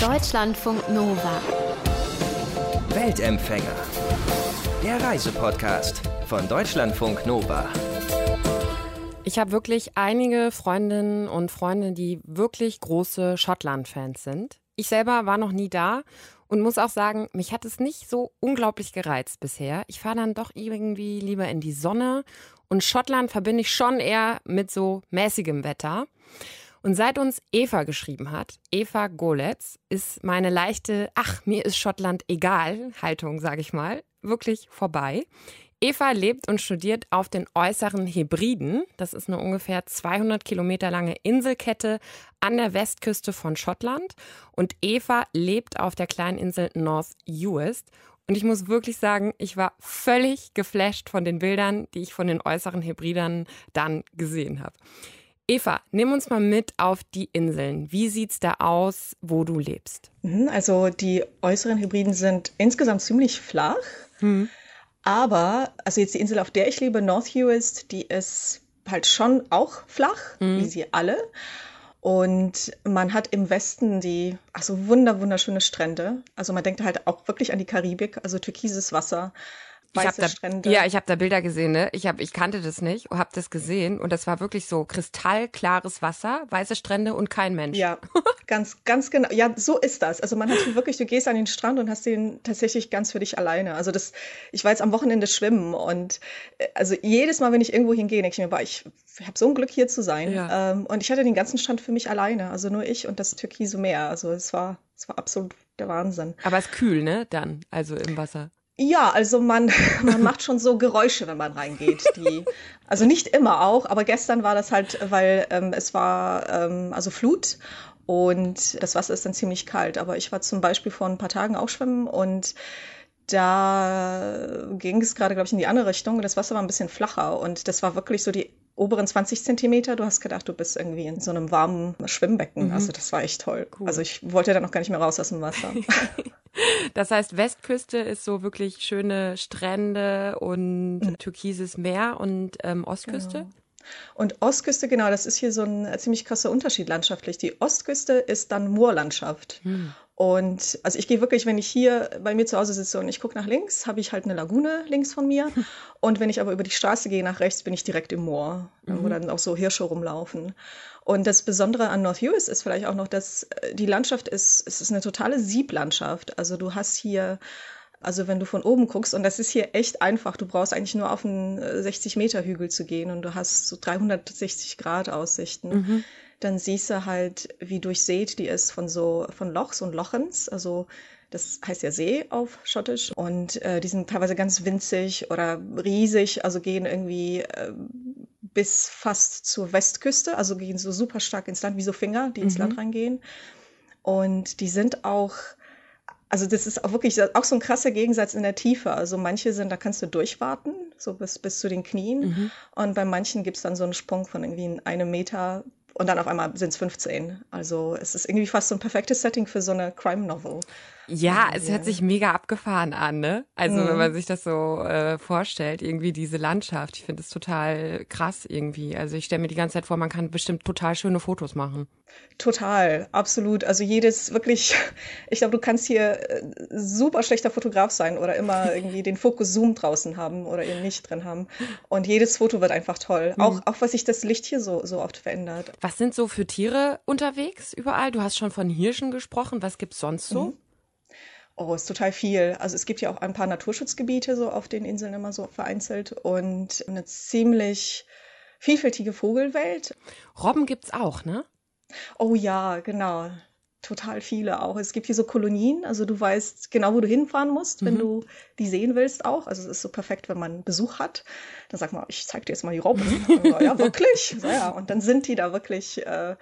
Deutschlandfunk Nova. Weltempfänger. Der Reisepodcast von Deutschlandfunk Nova. Ich habe wirklich einige Freundinnen und Freunde, die wirklich große Schottland-Fans sind. Ich selber war noch nie da und muss auch sagen, mich hat es nicht so unglaublich gereizt bisher. Ich fahre dann doch irgendwie lieber in die Sonne und Schottland verbinde ich schon eher mit so mäßigem Wetter. Und seit uns Eva geschrieben hat, Eva Goletz, ist meine leichte, ach, mir ist Schottland egal Haltung, sage ich mal, wirklich vorbei. Eva lebt und studiert auf den äußeren Hebriden. Das ist eine ungefähr 200 Kilometer lange Inselkette an der Westküste von Schottland. Und Eva lebt auf der kleinen Insel North Uist. Und ich muss wirklich sagen, ich war völlig geflasht von den Bildern, die ich von den äußeren Hebridern dann gesehen habe. Eva, nimm uns mal mit auf die Inseln. Wie sieht's da aus, wo du lebst? Mhm, also die äußeren Hybriden sind insgesamt ziemlich flach. Mhm. Aber, also jetzt die Insel, auf der ich lebe, North Uist, die ist halt schon auch flach, mhm. wie sie alle. Und man hat im Westen die, also wunder, wunderschöne Strände. Also man denkt halt auch wirklich an die Karibik, also türkises Wasser weiße da, Strände. Ja, ich habe da Bilder gesehen, ne? Ich hab, ich kannte das nicht, habe das gesehen und das war wirklich so kristallklares Wasser, weiße Strände und kein Mensch. Ja, ganz, ganz genau. Ja, so ist das. Also man hat wirklich, du gehst an den Strand und hast den tatsächlich ganz für dich alleine. Also das, ich war jetzt am Wochenende schwimmen und äh, also jedes Mal, wenn ich irgendwo hingehe, denke ich mir, boah, ich habe so ein Glück hier zu sein. Ja. Ähm, und ich hatte den ganzen Strand für mich alleine, also nur ich und das türkise Meer. Also es war, es war absolut der Wahnsinn. Aber es ist kühl, ne? Dann, also im Wasser. Ja, also man, man macht schon so Geräusche, wenn man reingeht. Die, also nicht immer auch, aber gestern war das halt, weil ähm, es war ähm, also Flut und das Wasser ist dann ziemlich kalt. Aber ich war zum Beispiel vor ein paar Tagen auch schwimmen und da ging es gerade, glaube ich, in die andere Richtung. Das Wasser war ein bisschen flacher und das war wirklich so die oberen 20 Zentimeter. Du hast gedacht, du bist irgendwie in so einem warmen Schwimmbecken. Mhm. Also das war echt toll. Cool. Also ich wollte dann noch gar nicht mehr raus aus dem Wasser. das heißt, Westküste ist so wirklich schöne Strände und mhm. türkises Meer und ähm, Ostküste? Genau. Und Ostküste, genau, das ist hier so ein ziemlich krasser Unterschied landschaftlich. Die Ostküste ist dann Moorlandschaft. Hm. Und also ich gehe wirklich, wenn ich hier bei mir zu Hause sitze und ich gucke nach links, habe ich halt eine Lagune links von mir. Und wenn ich aber über die Straße gehe nach rechts, bin ich direkt im Moor, mhm. wo dann auch so Hirsche rumlaufen. Und das Besondere an North Uist ist vielleicht auch noch, dass äh, die Landschaft ist, es ist eine totale Sieblandschaft. Also du hast hier also wenn du von oben guckst, und das ist hier echt einfach, du brauchst eigentlich nur auf einen 60 Meter Hügel zu gehen und du hast so 360 Grad Aussichten. Mhm dann siehst du halt, wie durchsät die ist von so, von Lochs und Lochens, also das heißt ja See auf Schottisch. Und äh, die sind teilweise ganz winzig oder riesig, also gehen irgendwie äh, bis fast zur Westküste, also gehen so super stark ins Land, wie so Finger, die ins mhm. Land reingehen. Und die sind auch, also das ist auch wirklich auch so ein krasser Gegensatz in der Tiefe. Also manche sind, da kannst du durchwarten, so bis, bis zu den Knien. Mhm. Und bei manchen gibt's dann so einen Sprung von irgendwie einem Meter und dann auf einmal sind es 15. Also es ist irgendwie fast so ein perfektes Setting für so eine Crime Novel. Ja, es hört sich mega abgefahren an, ne? Also mhm. wenn man sich das so äh, vorstellt, irgendwie diese Landschaft. Ich finde es total krass irgendwie. Also ich stelle mir die ganze Zeit vor, man kann bestimmt total schöne Fotos machen. Total, absolut. Also jedes wirklich, ich glaube, du kannst hier äh, super schlechter Fotograf sein oder immer irgendwie den Fokus Zoom draußen haben oder eben nicht drin haben. Und jedes Foto wird einfach toll. Mhm. Auch, auch was sich das Licht hier so, so oft verändert. Was sind so für Tiere unterwegs überall? Du hast schon von Hirschen gesprochen. Was gibt's sonst so? Mhm. Oh, ist total viel. Also es gibt ja auch ein paar Naturschutzgebiete so auf den Inseln immer so vereinzelt und eine ziemlich vielfältige Vogelwelt. Robben gibt's auch, ne? Oh ja, genau. Total viele auch. Es gibt hier so Kolonien, also du weißt genau, wo du hinfahren musst, wenn mhm. du die sehen willst auch. Also es ist so perfekt, wenn man Besuch hat. Dann sag mal, ich zeig dir jetzt mal die Robben. ja, wirklich. Ja, und dann sind die da wirklich äh,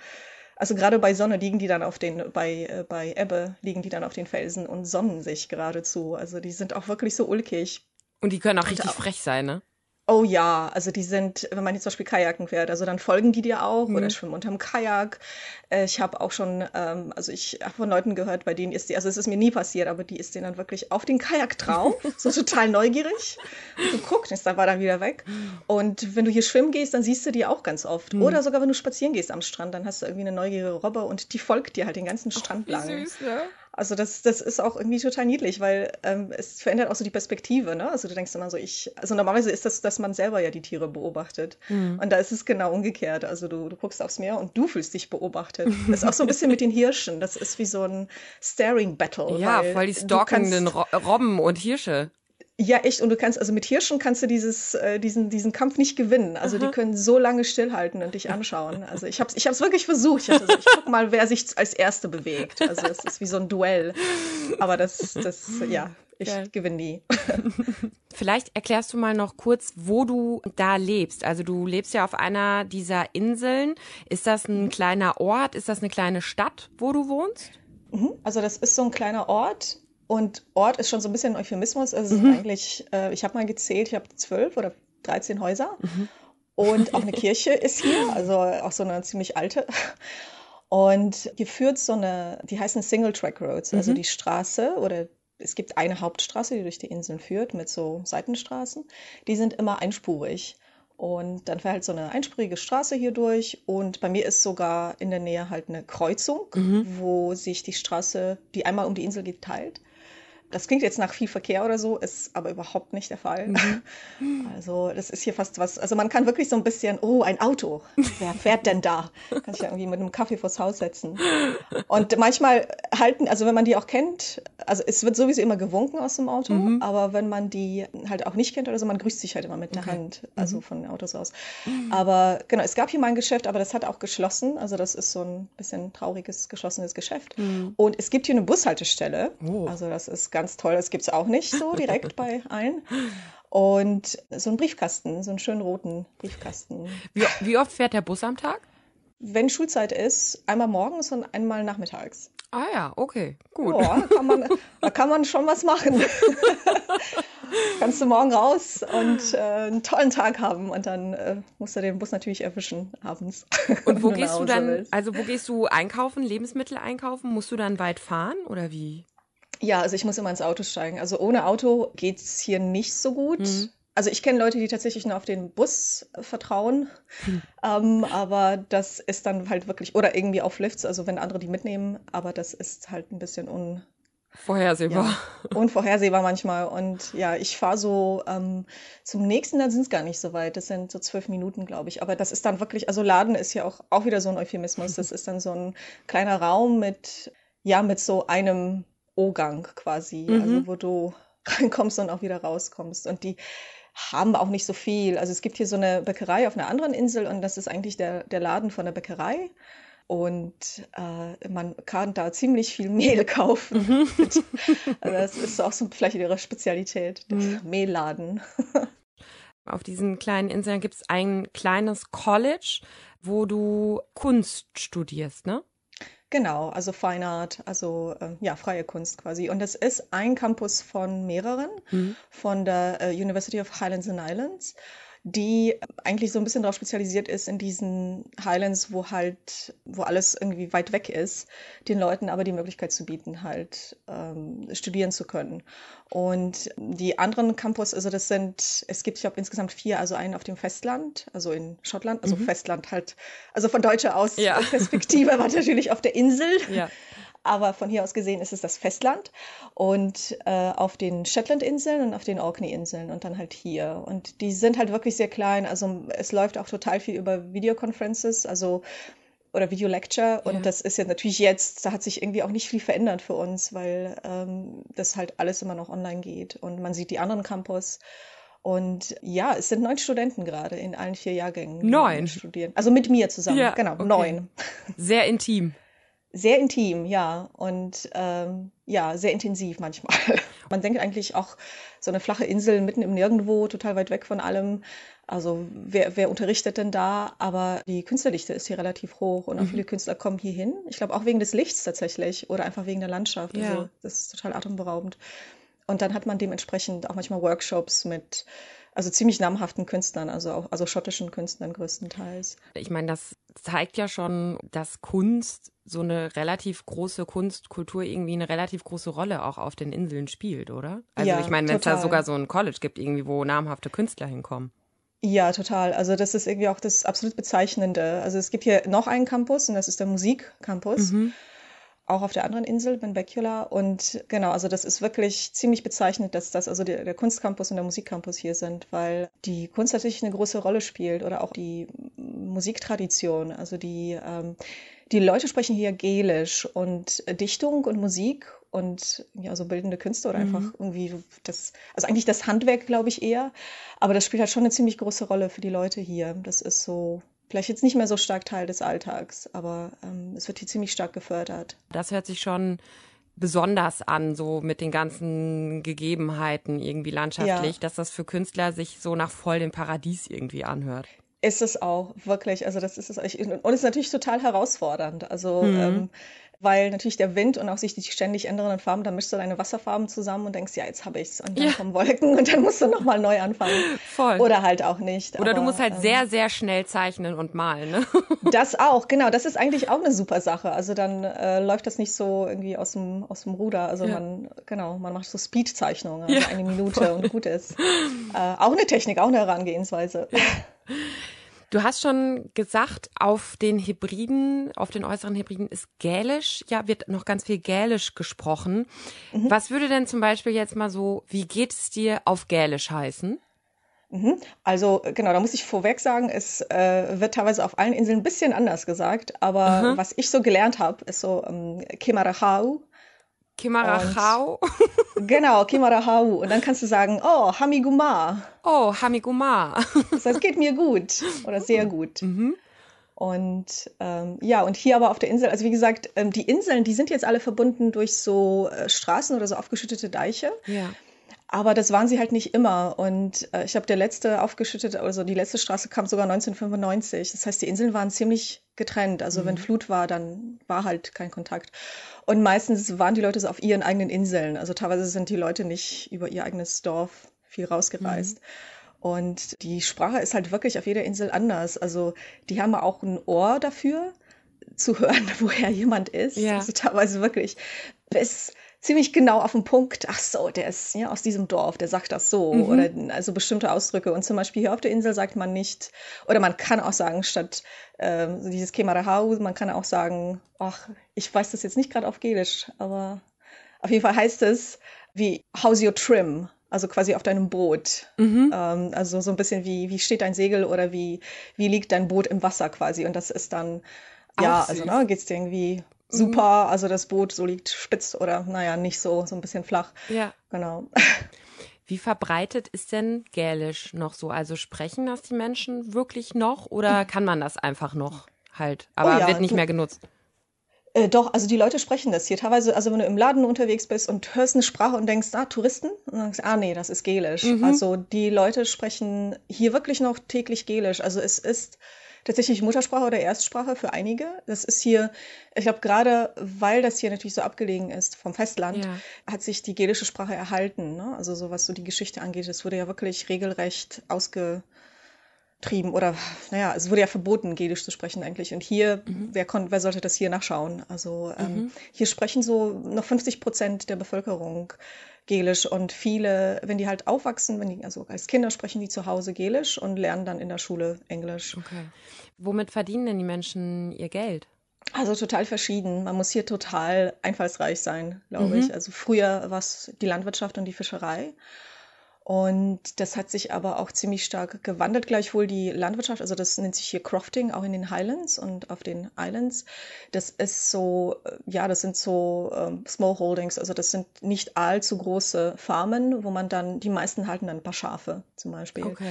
also gerade bei Sonne liegen die dann auf den, bei, äh, bei Ebbe liegen die dann auf den Felsen und sonnen sich geradezu. Also die sind auch wirklich so ulkig. Und die können auch richtig auch, frech sein, ne? Oh ja, also die sind, wenn man jetzt zum Beispiel Kajaken fährt, also dann folgen die dir auch Mhm. oder schwimmen unterm Kajak. Äh, Ich habe auch schon, ähm, also ich habe von Leuten gehört, bei denen ist die, also es ist mir nie passiert, aber die ist denen dann wirklich auf den Kajak drauf, so total neugierig. Du guckst, ist dann war dann wieder weg. Und wenn du hier schwimmen gehst, dann siehst du die auch ganz oft. Mhm. Oder sogar wenn du spazieren gehst am Strand, dann hast du irgendwie eine neugierige Robbe und die folgt dir halt den ganzen Strand Wie lang. süß, ne? Also das, das ist auch irgendwie total niedlich, weil ähm, es verändert auch so die Perspektive, ne? Also du denkst immer so, ich, also normalerweise ist das, dass man selber ja die Tiere beobachtet. Mhm. Und da ist es genau umgekehrt. Also du, du guckst aufs Meer und du fühlst dich beobachtet. Das ist auch so ein bisschen mit den Hirschen. Das ist wie so ein Staring Battle. Ja, weil voll die stalkenden Robben und Hirsche. Ja, echt. Und du kannst, also mit Hirschen kannst du dieses, äh, diesen, diesen Kampf nicht gewinnen. Also die können so lange stillhalten und dich anschauen. Also ich habe es ich hab's wirklich versucht. Ich, dachte so, ich guck mal, wer sich als Erste bewegt. Also es ist wie so ein Duell. Aber das, das, ja, ich Geil. gewinne nie. Vielleicht erklärst du mal noch kurz, wo du da lebst. Also du lebst ja auf einer dieser Inseln. Ist das Mhm. ein kleiner Ort? Ist das eine kleine Stadt, wo du wohnst? Mhm. Also das ist so ein kleiner Ort. Und Ort ist schon so ein bisschen ein Euphemismus. Also es sind eigentlich, äh, ich habe mal gezählt, ich habe zwölf oder 13 Häuser. Und auch eine Kirche ist hier, also auch so eine ziemlich alte. Und hier führt so eine, die heißen Single Track Roads, also die Straße oder es gibt eine Hauptstraße, die durch die Inseln führt mit so Seitenstraßen. Die sind immer einspurig. Und dann fährt halt so eine einspurige Straße hier durch. Und bei mir ist sogar in der Nähe halt eine Kreuzung, wo sich die Straße, die einmal um die Insel geht, teilt. Das klingt jetzt nach viel Verkehr oder so, ist aber überhaupt nicht der Fall. Also das ist hier fast was, also man kann wirklich so ein bisschen, oh, ein Auto, wer fährt denn da? Kann sich ja irgendwie mit einem Kaffee vors Haus setzen. Und manchmal halten, also wenn man die auch kennt, also es wird sowieso immer gewunken aus dem Auto, aber wenn man die halt auch nicht kennt oder so, man grüßt sich halt immer mit der Hand, also von den Autos aus. Aber genau, es gab hier mal ein Geschäft, aber das hat auch geschlossen. Also das ist so ein bisschen trauriges, geschlossenes Geschäft. Und es gibt hier eine Bushaltestelle. Oh. Also das ist ganz toll. Das gibt es auch nicht so direkt bei allen. Und so ein Briefkasten, so einen schönen roten Briefkasten. Wie, wie oft fährt der Bus am Tag? Wenn Schulzeit ist, einmal morgens und einmal nachmittags. Ah ja, okay, gut. Ja, da kann man, da kann man schon was machen. Kannst du morgen raus und äh, einen tollen Tag haben und dann äh, musst du den Bus natürlich erwischen abends. Und wo gehst du dann, willst. also wo gehst du einkaufen, Lebensmittel einkaufen? Musst du dann weit fahren oder wie? Ja, also ich muss immer ins Auto steigen. Also ohne Auto geht's hier nicht so gut. Mhm. Also ich kenne Leute, die tatsächlich nur auf den Bus äh, vertrauen, ähm, aber das ist dann halt wirklich, oder irgendwie auf Lifts, also wenn andere die mitnehmen, aber das ist halt ein bisschen un, Vorhersehbar. ja, unvorhersehbar manchmal. Und ja, ich fahre so ähm, zum nächsten, dann sind es gar nicht so weit. Das sind so zwölf Minuten, glaube ich. Aber das ist dann wirklich, also Laden ist ja auch, auch wieder so ein Euphemismus. Das ist dann so ein kleiner Raum mit, ja, mit so einem O-Gang quasi. Mhm. Also wo du reinkommst und auch wieder rauskommst. Und die haben auch nicht so viel. Also es gibt hier so eine Bäckerei auf einer anderen Insel und das ist eigentlich der, der Laden von der Bäckerei. Und äh, man kann da ziemlich viel Mehl kaufen. also das ist auch so vielleicht ihre Spezialität, der Mehlladen. Auf diesen kleinen Inseln gibt es ein kleines College, wo du Kunst studierst, ne? Genau, also Fine Art, also äh, ja, freie Kunst quasi. Und das ist ein Campus von mehreren, von der äh, University of Highlands and Islands, die eigentlich so ein bisschen darauf spezialisiert ist in diesen Highlands, wo halt, wo alles irgendwie weit weg ist, den Leuten aber die Möglichkeit zu bieten, halt ähm, studieren zu können. Und die anderen Campus, also das sind, es gibt, ich glaube, insgesamt vier, also einen auf dem Festland, also in Schottland, also Festland halt, also von deutscher aus Ja. Perspektive war natürlich auf der Insel. Ja. Aber von hier aus gesehen ist es das Festland und äh, auf den Shetland-Inseln und auf den Orkney-Inseln und dann halt hier. Und die sind halt wirklich sehr klein. Also es läuft auch total viel über Videoconferences, also oder Video-Lecture. Und Ja. das ist ja natürlich jetzt, da hat sich irgendwie auch nicht viel verändert für uns, weil ähm, das halt alles immer noch online geht. Und man sieht die anderen Campus. Und ja, es sind neun Studenten gerade in allen vier Jahrgängen. Neun? Studieren. Also mit mir zusammen, Ja, genau, okay. neun. Sehr intim. Sehr intim, ja. Und ähm, ja, sehr intensiv manchmal. Man denkt eigentlich auch so eine flache Insel mitten im Nirgendwo, total weit weg von allem. Also wer, wer unterrichtet denn da? Aber die Künstlerdichte ist hier relativ hoch und auch viele Künstler kommen hier hin. Ich glaube auch wegen des Lichts tatsächlich oder einfach wegen der Landschaft. Ja. Also das ist total atemberaubend. Und dann hat man dementsprechend auch manchmal Workshops mit also ziemlich namhaften Künstlern, also auch also schottischen Künstlern größtenteils. Ich meine, das zeigt ja schon, dass Kunst so eine relativ große Kunstkultur irgendwie eine relativ große Rolle auch auf den Inseln spielt, oder? Also Ja, ich meine, wenn es da sogar so ein College gibt, irgendwie, wo namhafte Künstler hinkommen. Ja, total. Also das ist irgendwie auch das absolut Bezeichnende. Also es gibt hier noch einen Campus und das ist der Musikcampus. Auch auf der anderen Insel, Benbecula. Und genau, also das ist wirklich ziemlich bezeichnend, dass das also der, der Kunstcampus und der Musikcampus hier sind, weil die Kunst natürlich eine große Rolle spielt oder auch die Musiktradition. Also die, ähm, die Leute sprechen hier Gälisch und Dichtung und Musik und ja, so bildende Künste oder einfach irgendwie das, also eigentlich das Handwerk, glaube ich, eher. Aber das spielt halt schon eine ziemlich große Rolle für die Leute hier. Das ist so, vielleicht jetzt nicht mehr so stark Teil des Alltags, aber ähm, es wird hier ziemlich stark gefördert. Das hört sich schon besonders an, so mit den ganzen Gegebenheiten irgendwie landschaftlich, Ja. dass das für Künstler sich so nach voll dem Paradies irgendwie anhört. Ist es auch, wirklich. Also das ist es. Ich, und es ist natürlich total herausfordernd. Also ähm, weil natürlich der Wind und auch sich die ständig ändernden Farben, da mischst du deine Wasserfarben zusammen und denkst, ja, jetzt habe ich's. Und dann Ja. kommen Wolken und dann musst du nochmal neu anfangen. Voll. Oder halt auch nicht. Oder du Aber, musst halt ähm, sehr, sehr schnell zeichnen und malen, ne? Das auch, genau. Das ist eigentlich auch eine super Sache. Also dann äh, läuft das nicht so irgendwie aus dem, aus dem Ruder. Also Ja. man, genau, man macht so Speed-Zeichnungen, also Ja, eine Minute und gut ist. Äh, auch eine Technik, auch eine Herangehensweise. Du hast schon gesagt, auf den Hybriden, auf den äußeren Hybriden ist Gälisch, ja, wird noch ganz viel Gälisch gesprochen. Mhm. Was würde denn zum Beispiel jetzt mal so, wie geht es dir auf Gälisch heißen? Mhm. Also äh, genau, da muss ich vorweg sagen, es äh, wird teilweise auf allen Inseln ein bisschen anders gesagt, aber was ich so gelernt habe, ist so ähm, Kemarahau. Kimarachau. Genau, Kemarahau. Und dann kannst du sagen, oh, Hamiguma. Oh, Hamiguma. Das heißt, geht mir gut oder sehr gut. Und ähm, ja, und hier aber auf der Insel, also wie gesagt, ähm, die Inseln, die sind jetzt alle verbunden durch so äh, Straßen oder so aufgeschüttete Deiche. Ja. Aber das waren sie halt nicht immer. Und äh, ich glaube, der letzte aufgeschüttete, also die letzte Straße kam sogar 1995. Das heißt, die Inseln waren ziemlich getrennt. Also wenn Flut war, dann war halt kein Kontakt. Und meistens waren die Leute so auf ihren eigenen Inseln. Also teilweise sind die Leute nicht über ihr eigenes Dorf viel rausgereist. Und die Sprache ist halt wirklich auf jeder Insel anders. Also die haben auch ein Ohr dafür, zu hören, woher jemand ist. Ja. Also teilweise wirklich bis ziemlich genau auf den Punkt. Ach so, der ist ja aus diesem Dorf, der sagt das so. Oder also bestimmte Ausdrücke. Und zum Beispiel hier auf der Insel sagt man nicht, oder man kann auch sagen, statt so dieses Kemarahau, man kann auch sagen, ach, ich weiß das jetzt nicht gerade auf Gälisch, aber auf jeden Fall heißt es wie How's your trim? Also quasi auf deinem Boot. Ähm, also so ein bisschen wie, wie steht dein Segel oder wie, wie liegt dein Boot im Wasser quasi. Und das ist dann, ja, also ne, geht's dir irgendwie super, also das Boot so liegt spitz oder naja, nicht so, so ein bisschen flach. Ja. Genau. Wie verbreitet ist denn Gälisch noch so? Also sprechen das die Menschen wirklich noch oder kann man das einfach noch halt, aber Oh ja, wird nicht du- mehr genutzt? Äh, doch, also die Leute sprechen das hier. Teilweise, also wenn du im Laden unterwegs bist und hörst eine Sprache und denkst, ah, Touristen, und dann denkst du, ah, nee, das ist Gälisch. Also die Leute sprechen hier wirklich noch täglich Gälisch. Also es ist tatsächlich Muttersprache oder Erstsprache für einige. Das ist hier, ich glaube, gerade weil das hier natürlich so abgelegen ist vom Festland, Ja. hat sich die gälische Sprache erhalten. Ne? Also so was so die Geschichte angeht, es wurde ja wirklich regelrecht ausge trieben oder naja, es wurde ja verboten, Gälisch zu sprechen eigentlich. Und hier, wer, kon wer sollte das hier nachschauen? Also ähm, hier sprechen so noch 50 Prozent der Bevölkerung Gälisch und viele, wenn die halt aufwachsen, wenn die, also als Kinder sprechen die zu Hause Gälisch und lernen dann in der Schule Englisch. Okay. Womit verdienen denn die Menschen ihr Geld? Also total verschieden. Man muss hier total einfallsreich sein, glaube ich. Also früher war es die Landwirtschaft und die Fischerei. Und das hat sich aber auch ziemlich stark gewandelt, gleichwohl die Landwirtschaft, also das nennt sich hier Crofting, auch in den Highlands und auf den Islands. Das ist so, äh, ja, das sind so ähm, Smallholdings, also das sind nicht allzu große Farmen, wo man dann, die meisten halten dann ein paar Schafe zum Beispiel Okay.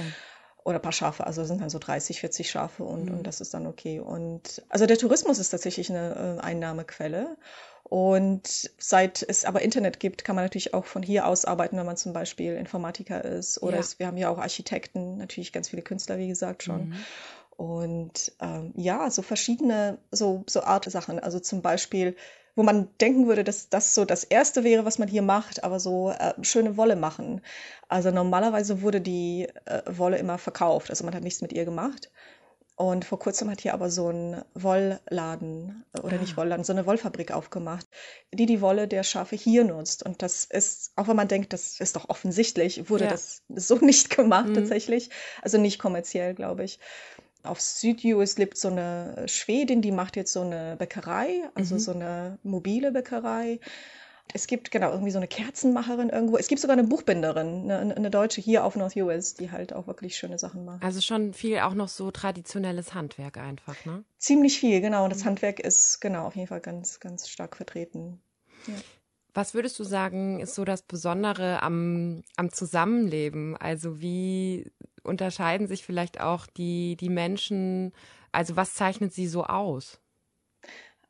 Oder ein paar Schafe, also es sind dann so 30, 40 Schafe und, und das ist dann okay. Und also der Tourismus ist tatsächlich eine äh, Einnahmequelle. Und seit es aber Internet gibt, kann man natürlich auch von hier aus arbeiten, wenn man zum Beispiel Informatiker ist. Oder Ja. es, wir haben ja auch Architekten, natürlich ganz viele Künstler, wie gesagt, schon. Und ähm, ja, so verschiedene so, so Art Sachen. Also zum Beispiel, wo man denken würde, dass das so das Erste wäre, was man hier macht, aber so äh, schöne Wolle machen. Also normalerweise wurde die äh, Wolle immer verkauft, also man hat nichts mit ihr gemacht. Und vor kurzem hat hier aber so ein Wollladen äh, oder ah. nicht Wollladen, so eine Wollfabrik aufgemacht, die die Wolle der Schafe hier nutzt. Und das ist, auch wenn man denkt, das ist doch offensichtlich, wurde ja. das so nicht gemacht mhm. tatsächlich. Also nicht kommerziell, glaube ich. Auf Südjus lebt so eine Schwedin, die macht jetzt so eine Bäckerei, also mhm. so eine mobile Bäckerei. Es gibt genau irgendwie so eine Kerzenmacherin irgendwo. Es gibt sogar eine Buchbinderin, eine, eine Deutsche hier auf North US, die halt auch wirklich schöne Sachen macht. Also schon viel auch noch so traditionelles Handwerk einfach, ne? Ziemlich viel, genau. Und das mhm. Handwerk ist genau auf jeden Fall ganz, ganz stark vertreten. Ja. Was würdest du sagen, ist so das Besondere am, am Zusammenleben? Also wie unterscheiden sich vielleicht auch die, die Menschen, also was zeichnet sie so aus?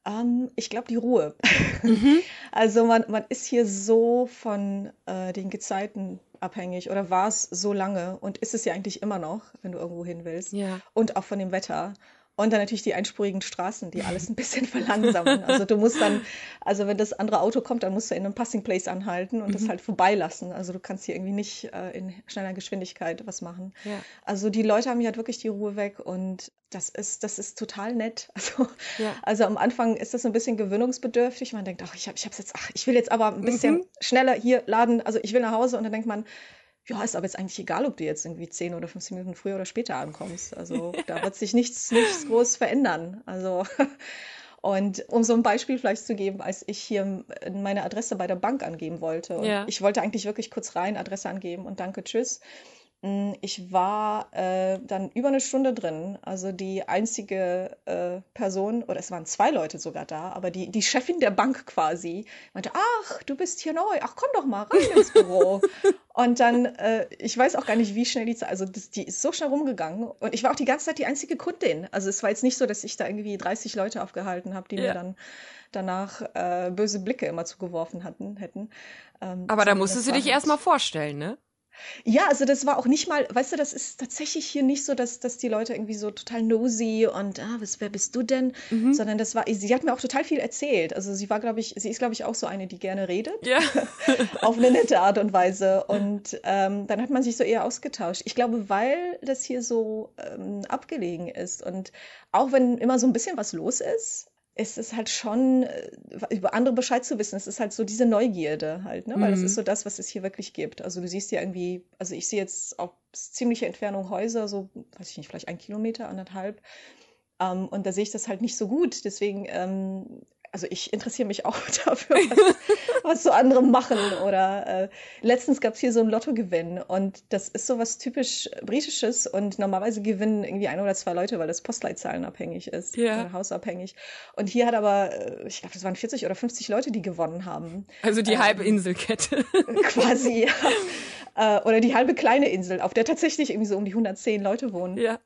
Ähm, ich glaube, die Ruhe. Mhm. Also man, man ist hier so von äh, den Gezeiten abhängig oder war es so lange und ist es ja eigentlich immer noch, wenn du irgendwo hin willst. Ja. Und auch von dem Wetter. Und dann natürlich die einspurigen Straßen, die alles ein bisschen verlangsamen. Also du musst dann, also wenn das andere Auto kommt, dann musst du in einem Passing Place anhalten und mhm. das halt vorbeilassen. Also du kannst hier irgendwie nicht äh, in schneller Geschwindigkeit was machen. Ja. Also die Leute haben hier halt wirklich die Ruhe weg und das ist, das ist total nett. Also, ja. also am Anfang ist das ein bisschen gewöhnungsbedürftig. Man denkt, ach, ich habe ich jetzt, ach, ich will jetzt aber ein bisschen mhm. schneller hier laden. Also ich will nach Hause und dann denkt man, ja, ist aber jetzt eigentlich egal, ob du jetzt irgendwie 10 oder 15 Minuten früher oder später ankommst. Also da wird sich nichts, nichts groß verändern. Also und um so ein Beispiel vielleicht zu geben, als ich hier meine Adresse bei der Bank angeben wollte. Ja. Ich wollte eigentlich wirklich kurz rein, Adresse angeben und danke, tschüss. Hm, ich war äh, dann über eine Stunde drin. Also die einzige äh, Person, oder es waren zwei Leute sogar da, aber die, die Chefin der Bank quasi meinte, ach, du bist hier neu, ach, komm doch mal rein ins Büro. und dann, äh, ich weiß auch gar nicht, wie schnell die Zeit, also das, die ist so schnell rumgegangen. Und ich war auch die ganze Zeit die einzige Kundin. Also es war jetzt nicht so, dass ich da irgendwie 30 Leute aufgehalten habe, die ja. mir dann danach äh, böse Blicke immer zugeworfen hatten, hätten. Ähm, aber da musstest du dich halt erstmal vorstellen, ne? Ja, also das war auch nicht mal, weißt du, das ist tatsächlich hier nicht so, dass, dass die Leute irgendwie so total nosy und ah, was, wer bist du denn? Mhm. Sondern das war, sie hat mir auch total viel erzählt. Also sie war, glaube ich, sie ist, glaube ich, auch so eine, die gerne redet. Ja. auf eine nette Art und Weise. Und ähm, dann hat man sich so eher ausgetauscht. Ich glaube, weil das hier so ähm, abgelegen ist und auch wenn immer so ein bisschen was los ist, ist es halt schon, äh, über andere Bescheid zu wissen. Es ist halt so diese Neugierde halt, ne? Weil mhm. das ist so das, was es hier wirklich gibt. Also du siehst ja irgendwie, also ich sehe jetzt auf ziemliche Entfernung Häuser, so, weiß ich nicht, vielleicht ein Kilometer, anderthalb. Ähm, und da sehe ich das halt nicht so gut. Deswegen ähm, also ich interessiere mich auch dafür, was, was so andere machen. Oder äh, letztens gab es hier so ein Lottogewinn und das ist so was typisch Britisches und normalerweise gewinnen irgendwie ein oder zwei Leute, weil das Postleitzahlen abhängig ist, ja. oder hausabhängig. Und hier hat aber, äh, ich glaube, das waren 40 oder 50 Leute, die gewonnen haben. Also die ähm, halbe Inselkette. quasi, ja. Äh, oder die halbe kleine Insel, auf der tatsächlich irgendwie so um die 110 Leute wohnen. Ja.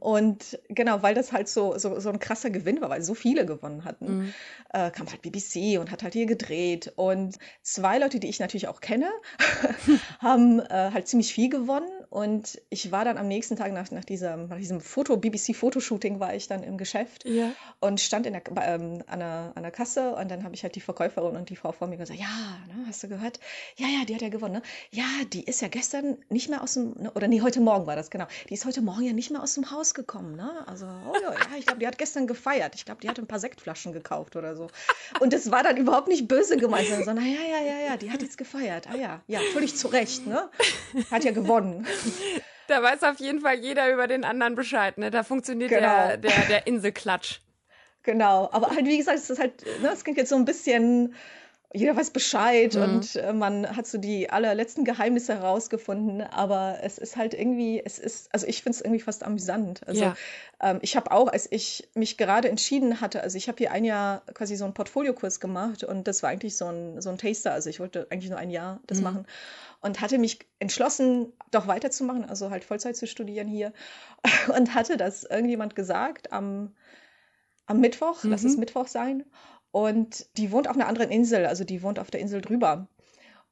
Und genau, weil das halt so, so, so ein krasser Gewinn war, weil so viele gewonnen hatten, mhm. äh, kam halt BBC und hat halt hier gedreht. Und zwei Leute, die ich natürlich auch kenne, haben äh, halt ziemlich viel gewonnen. Und ich war dann am nächsten Tag nach, nach, diesem, nach diesem Foto, BBC-Fotoshooting, war ich dann im Geschäft ja. und stand in der, ähm, an, der, an der Kasse. Und dann habe ich halt die Verkäuferin und die Frau vor mir gesagt: Ja, ne, hast du gehört? Ja, ja, die hat ja gewonnen. Ne? Ja, die ist ja gestern nicht mehr aus dem, ne, oder nee, heute Morgen war das, genau. Die ist heute Morgen ja nicht mehr aus dem Haus rausgekommen, ne? Also, oh ja, ja ich glaube, die hat gestern gefeiert. Ich glaube, die hat ein paar Sektflaschen gekauft oder so. Und es war dann überhaupt nicht böse gemeint, sondern, ja, ja, ja, ja, die hat jetzt gefeiert. Ah ja, ja, völlig zu Recht, ne? Hat ja gewonnen. Da weiß auf jeden Fall jeder über den anderen Bescheid, ne? Da funktioniert genau. der, der, der Inselklatsch. Genau, aber halt, wie gesagt, es ist halt, ne, es klingt jetzt so ein bisschen jeder weiß Bescheid mhm. und äh, man hat so die allerletzten Geheimnisse herausgefunden, aber es ist halt irgendwie, es ist, also ich finde es irgendwie fast amüsant. Also ja. ähm, ich habe auch, als ich mich gerade entschieden hatte, also ich habe hier ein Jahr quasi so einen Portfoliokurs gemacht und das war eigentlich so ein, so ein Taster, also ich wollte eigentlich nur ein Jahr das mhm. machen und hatte mich entschlossen, doch weiterzumachen, also halt Vollzeit zu studieren hier und hatte das irgendjemand gesagt am, am Mittwoch, mhm. lass es mhm. Mittwoch sein. Und die wohnt auf einer anderen Insel, also die wohnt auf der Insel drüber.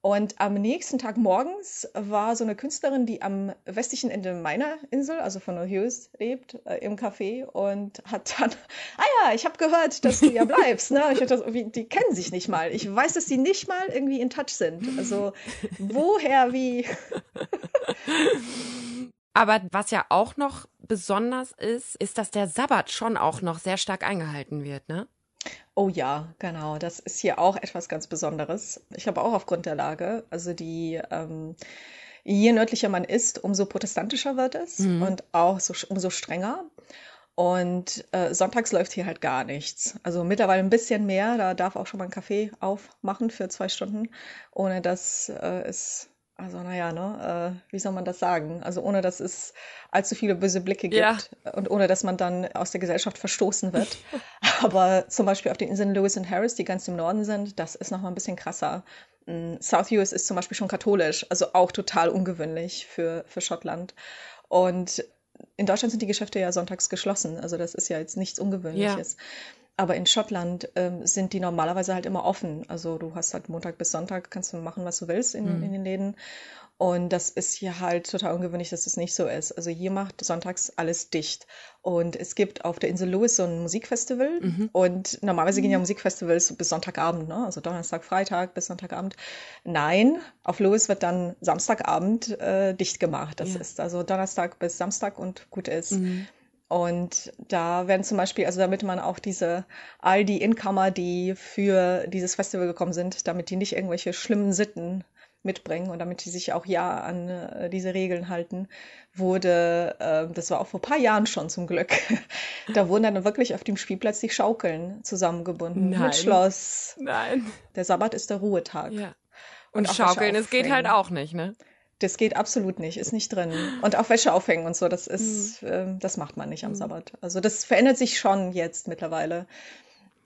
Und am nächsten Tag morgens war so eine Künstlerin, die am westlichen Ende meiner Insel, also von Hughes, lebt, äh, im Café und hat dann, ah ja, ich habe gehört, dass du ja bleibst. Ne? Ich dachte, die kennen sich nicht mal. Ich weiß, dass sie nicht mal irgendwie in Touch sind. Also woher, wie? Aber was ja auch noch besonders ist, ist, dass der Sabbat schon auch noch sehr stark eingehalten wird, ne? Oh ja, genau. Das ist hier auch etwas ganz Besonderes. Ich glaube auch aufgrund der Lage. Also die, ähm, je nördlicher man ist, umso protestantischer wird es mhm. und auch so, umso strenger. Und äh, sonntags läuft hier halt gar nichts. Also mittlerweile ein bisschen mehr. Da darf auch schon mal ein Kaffee aufmachen für zwei Stunden, ohne dass äh, es also naja, ne, äh, wie soll man das sagen? Also ohne, dass es allzu viele böse Blicke gibt ja. und ohne, dass man dann aus der Gesellschaft verstoßen wird. Aber zum Beispiel auf den Inseln Lewis und Harris, die ganz im Norden sind, das ist noch mal ein bisschen krasser. Mm, South US ist zum Beispiel schon katholisch, also auch total ungewöhnlich für, für Schottland. Und in Deutschland sind die Geschäfte ja sonntags geschlossen, also das ist ja jetzt nichts Ungewöhnliches. Ja. Aber in Schottland ähm, sind die normalerweise halt immer offen. Also du hast halt Montag bis Sonntag, kannst du machen, was du willst in, mhm. in den Läden. Und das ist hier halt total ungewöhnlich, dass es nicht so ist. Also hier macht sonntags alles dicht. Und es gibt auf der Insel Lewis so ein Musikfestival. Mhm. Und normalerweise gehen ja mhm. Musikfestivals bis Sonntagabend, ne? Also Donnerstag, Freitag bis Sonntagabend. Nein, auf Lewis wird dann Samstagabend äh, dicht gemacht. Das ja. ist also Donnerstag bis Samstag und gut ist. Mhm. Und da werden zum Beispiel, also damit man auch diese, all die Incomer, die für dieses Festival gekommen sind, damit die nicht irgendwelche schlimmen Sitten mitbringen und damit die sich auch ja an äh, diese Regeln halten, wurde, äh, das war auch vor ein paar Jahren schon zum Glück, da wurden dann wirklich auf dem Spielplatz die Schaukeln zusammengebunden Nein. mit Schloss. Nein. Der Sabbat ist der Ruhetag. Ja. Und, und Schaukeln, es geht halt auch nicht, ne? Das geht absolut nicht, ist nicht drin. Und auch Wäsche aufhängen und so, das ist, mhm. äh, das macht man nicht am mhm. Sabbat. Also das verändert sich schon jetzt mittlerweile.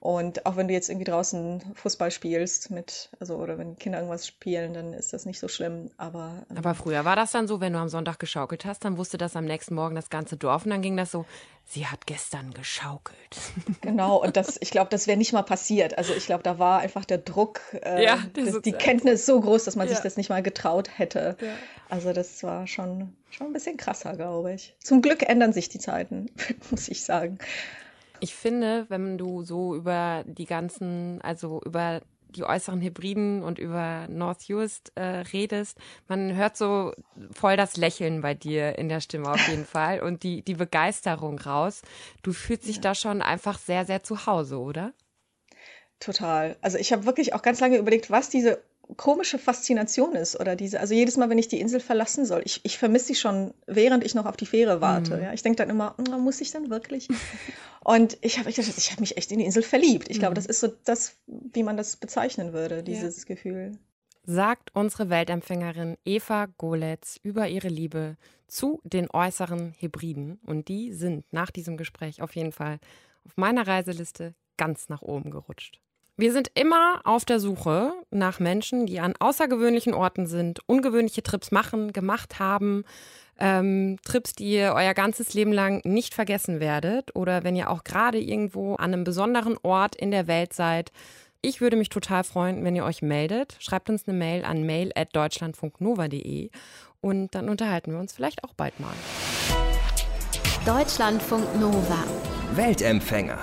Und auch wenn du jetzt irgendwie draußen Fußball spielst mit, also oder wenn Kinder irgendwas spielen, dann ist das nicht so schlimm. Aber, ähm, aber früher war das dann so, wenn du am Sonntag geschaukelt hast, dann wusste das am nächsten Morgen das ganze Dorf und dann ging das so, sie hat gestern geschaukelt. Genau, und das, ich glaube, das wäre nicht mal passiert. Also ich glaube, da war einfach der Druck, äh, ja, das, die Kenntnis so groß, dass man ja. sich das nicht mal getraut hätte. Ja. Also das war schon, schon ein bisschen krasser, glaube ich. Zum Glück ändern sich die Zeiten, muss ich sagen. Ich finde, wenn du so über die ganzen, also über die äußeren Hybriden und über North Just äh, redest, man hört so voll das Lächeln bei dir in der Stimme auf jeden Fall und die, die Begeisterung raus. Du fühlst dich ja. da schon einfach sehr, sehr zu Hause, oder? Total. Also ich habe wirklich auch ganz lange überlegt, was diese komische Faszination ist oder diese, also jedes Mal, wenn ich die Insel verlassen soll, ich, ich vermisse sie schon, während ich noch auf die Fähre warte. Mhm. Ja, ich denke dann immer, oh, muss ich denn wirklich? Und ich habe ich, ich hab mich echt in die Insel verliebt. Ich mhm. glaube, das ist so das, wie man das bezeichnen würde, dieses ja. Gefühl. Sagt unsere Weltempfängerin Eva Goletz über ihre Liebe zu den äußeren Hybriden. Und die sind nach diesem Gespräch auf jeden Fall auf meiner Reiseliste ganz nach oben gerutscht. Wir sind immer auf der Suche nach Menschen, die an außergewöhnlichen Orten sind, ungewöhnliche Trips machen, gemacht haben, ähm, Trips, die ihr euer ganzes Leben lang nicht vergessen werdet oder wenn ihr auch gerade irgendwo an einem besonderen Ort in der Welt seid. Ich würde mich total freuen, wenn ihr euch meldet. Schreibt uns eine Mail an mail@deutschlandfunknova.de und dann unterhalten wir uns vielleicht auch bald mal. Deutschlandfunk Nova. Weltempfänger.